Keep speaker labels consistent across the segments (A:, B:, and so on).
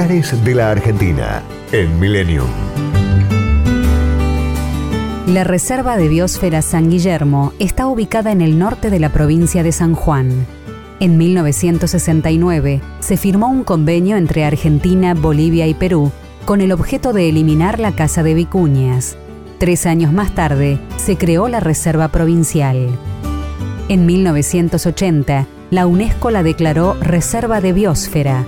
A: De la Argentina en Millennium.
B: La Reserva de Biosfera San Guillermo está ubicada en el norte de la provincia de San Juan. En 1969 se firmó un convenio entre Argentina, Bolivia y Perú con el objeto de eliminar la caza de vicuñas. Tres años más tarde se creó la Reserva Provincial. En 1980, la UNESCO la declaró Reserva de Biosfera.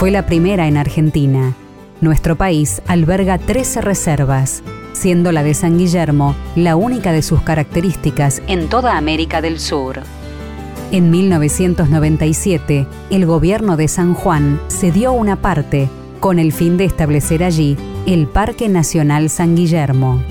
B: Fue la primera en Argentina. Nuestro país alberga 13 reservas, siendo la de San Guillermo la única de sus características en toda América del Sur. En 1997, el gobierno de San Juan cedió una parte con el fin de establecer allí el Parque Nacional San Guillermo.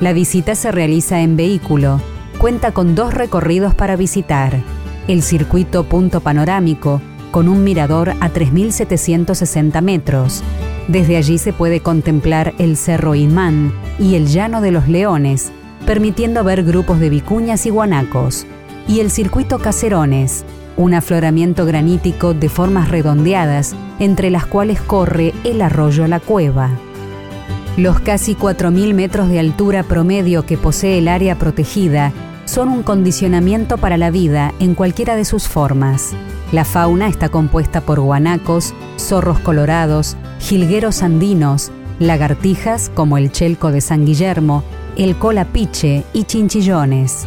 B: La visita se realiza en vehículo, cuenta con dos recorridos para visitar, el circuito punto panorámico, con un mirador a 3.760 metros, desde allí se puede contemplar el Cerro Imán y el Llano de los Leones, permitiendo ver grupos de vicuñas y guanacos. Y el circuito Caserones, un afloramiento granítico de formas redondeadas, entre las cuales corre el arroyo La Cueva. Los casi 4.000 metros de altura promedio que posee el área protegida son un condicionamiento para la vida en cualquiera de sus formas. La fauna está compuesta por guanacos, zorros colorados, jilgueros andinos, lagartijas como el chelco de San Guillermo, el colapiche y chinchillones.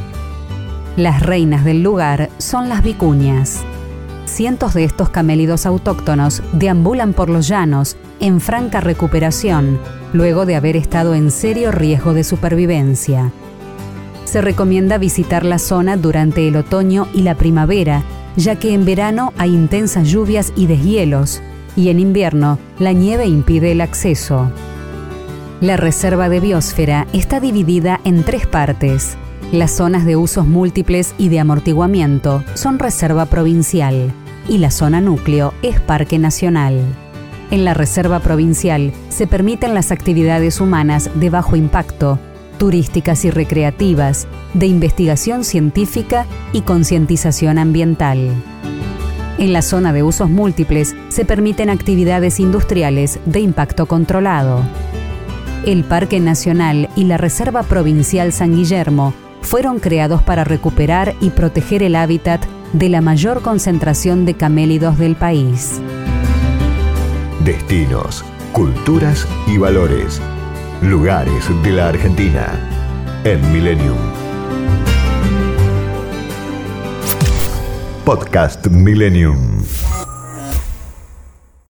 B: Las reinas del lugar son las vicuñas. Cientos de estos camélidos autóctonos deambulan por los llanos en franca recuperación, luego de haber estado en serio riesgo de supervivencia. Se recomienda visitar la zona durante el otoño y la primavera, ya que en verano hay intensas lluvias y deshielos, y en invierno la nieve impide el acceso. La reserva de biosfera está dividida en tres partes. Las zonas de usos múltiples y de amortiguamiento son reserva provincial y la zona núcleo es parque nacional. En la reserva provincial se permiten las actividades humanas de bajo impacto, turísticas y recreativas, de investigación científica y concientización ambiental. En la zona de usos múltiples se permiten actividades industriales de impacto controlado. El Parque Nacional y la Reserva Provincial San Guillermo fueron creados para recuperar y proteger el hábitat de la mayor concentración de camélidos del país.
A: Destinos, culturas y valores. Lugares de la Argentina en Millennium. Podcast Millennium.